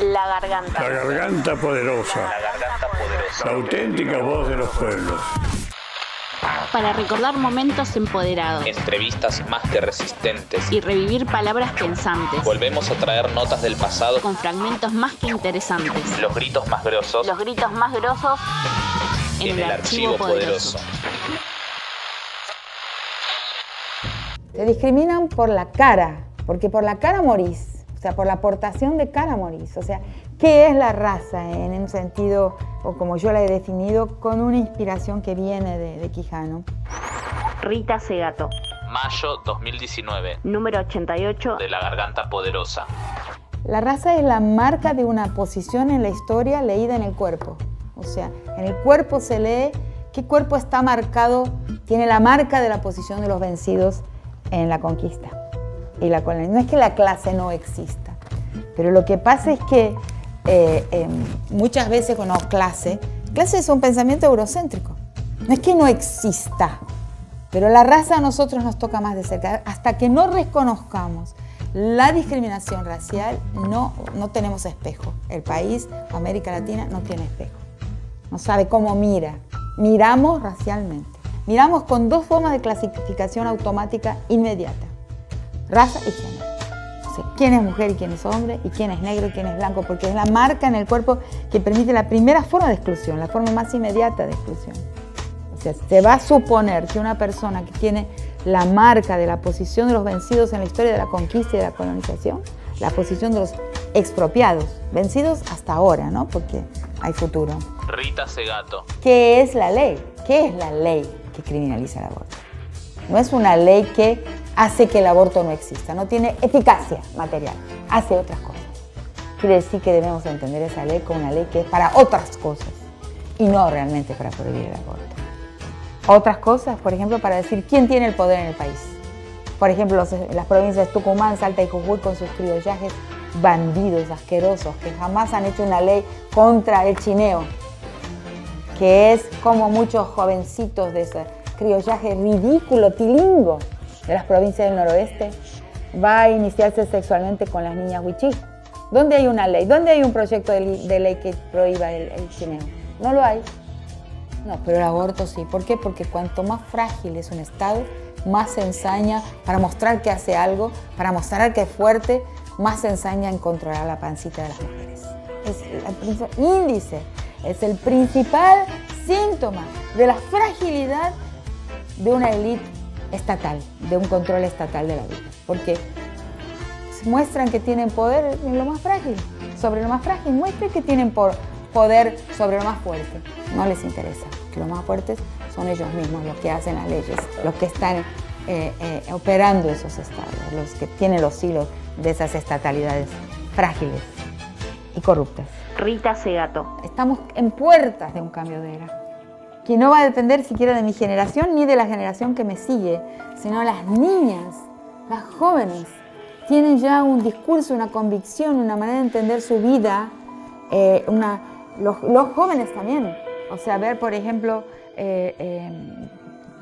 La garganta. La garganta poderosa. La garganta poderosa. La auténtica voz de los pueblos. Para recordar momentos empoderados Entrevistas más que resistentes. y revivir palabras pensantes Volvemos a traer notas del pasado. con fragmentos más que interesantes. Los gritos más grosos Los gritos más grosos en, en el archivo poderoso. Te discriminan por la cara, porque por la cara morís, o sea, por la aportación de cara morís. O sea, ¿qué es la raza en un sentido, o como yo la he definido, con una inspiración que viene de, de Quijano? Rita Segato, Mayo 2019. número 88 De la garganta poderosa. La raza es la marca de una posición en la historia leída en el cuerpo. O sea, en el cuerpo se lee qué cuerpo está marcado, tiene la marca de la posición de los vencidos en la conquista y la colonia. No es que la clase no exista, pero lo que pasa es que eh, eh, muchas veces con no, clase, clase es un pensamiento eurocéntrico. No es que no exista, pero la raza a nosotros nos toca más de cerca. Hasta que no reconozcamos la discriminación racial, no, no tenemos espejo. El país, América Latina, no tiene espejo. No sabe cómo mira. Miramos racialmente. Miramos con dos formas de clasificación automática inmediata. Raza y género. O sea, quién es mujer y quién es hombre, y quién es negro y quién es blanco, porque es la marca en el cuerpo que permite la primera forma de exclusión, la forma más inmediata de exclusión. O sea, se va a suponer que una persona que tiene la marca de la posición de los vencidos en la historia de la conquista y de la colonización, la posición de los expropiados, vencidos hasta ahora, ¿no? Porque hay futuro. Rita Segato. ¿Qué es la ley? ¿Qué es la ley que criminaliza el aborto? No es una ley que hace que el aborto no exista, no tiene eficacia material, hace otras cosas. Quiere decir que debemos entender esa ley como una ley que es para otras cosas y no realmente para prohibir el aborto. Otras cosas, por ejemplo, para decir quién tiene el poder en el país. Por ejemplo, los- las provincias de Tucumán, Salta y Jujuy con sus criollajes bandidos, asquerosos, que jamás han hecho una ley contra el chineo, que es como muchos jovencitos de ese criollaje ridículo, tilingo, de las provincias del noroeste, va a iniciarse sexualmente con las niñas huichí. ¿Dónde hay una ley? ¿Dónde hay un proyecto de, ley que prohíba el, el? No lo hay. No, pero el aborto sí. ¿Por qué? Porque cuanto más frágil es un Estado, más se ensaña para mostrar que hace algo, para mostrar que es fuerte, más ensaña en controlar la pancita de las mujeres. Es el índice, es el principal síntoma de la fragilidad de una élite estatal, de un control estatal de la vida. Porque muestran que tienen poder en lo más frágil, sobre lo más frágil, muestren que tienen poder sobre lo más fuerte. No les interesa, que los más fuertes son ellos mismos, los que hacen las leyes, los que están eh, eh, operando esos estados, los que tienen los hilos de esas estatalidades frágiles y corruptas. Rita Segato, Estamos en puertas de un cambio de era, que no va a depender siquiera de mi generación ni de la generación que me sigue, sino las niñas, las jóvenes, tienen ya un discurso, una convicción, una manera de entender su vida, eh, los, jóvenes también. O sea, ver, por ejemplo, eh, eh,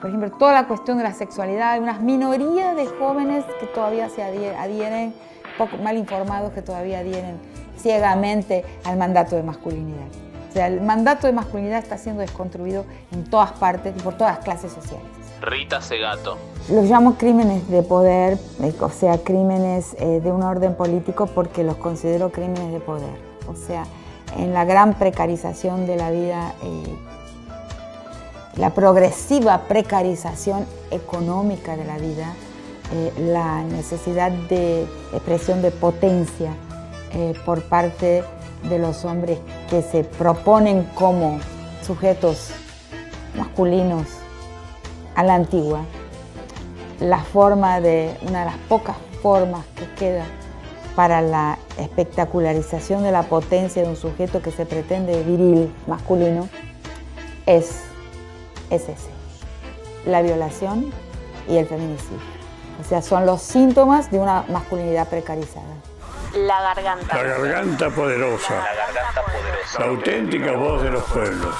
por ejemplo, toda la cuestión de la sexualidad, hay unas minorías de jóvenes que todavía se adhieren, adhieren poco mal informados, que todavía adhieren ciegamente al mandato de masculinidad. O sea, el mandato de masculinidad está siendo desconstruido en todas partes y por todas las clases sociales. Rita Segato. Los llamo crímenes de poder, eh, o sea, crímenes eh, de un orden político porque los considero crímenes de poder. O sea, en la gran precarización de la vida, eh, la progresiva precarización económica de la vida, eh, la necesidad de expresión de potencia eh, por parte de los hombres que se proponen como sujetos masculinos a la antigua, la forma de, una de las pocas formas que queda para la espectacularización de la potencia de un sujeto que se pretende viril, masculino, es, es ese, la violación y el feminicidio. O sea, son los síntomas de una masculinidad precarizada. La garganta. La garganta poderosa. La garganta poderosa. La auténtica voz de los pueblos.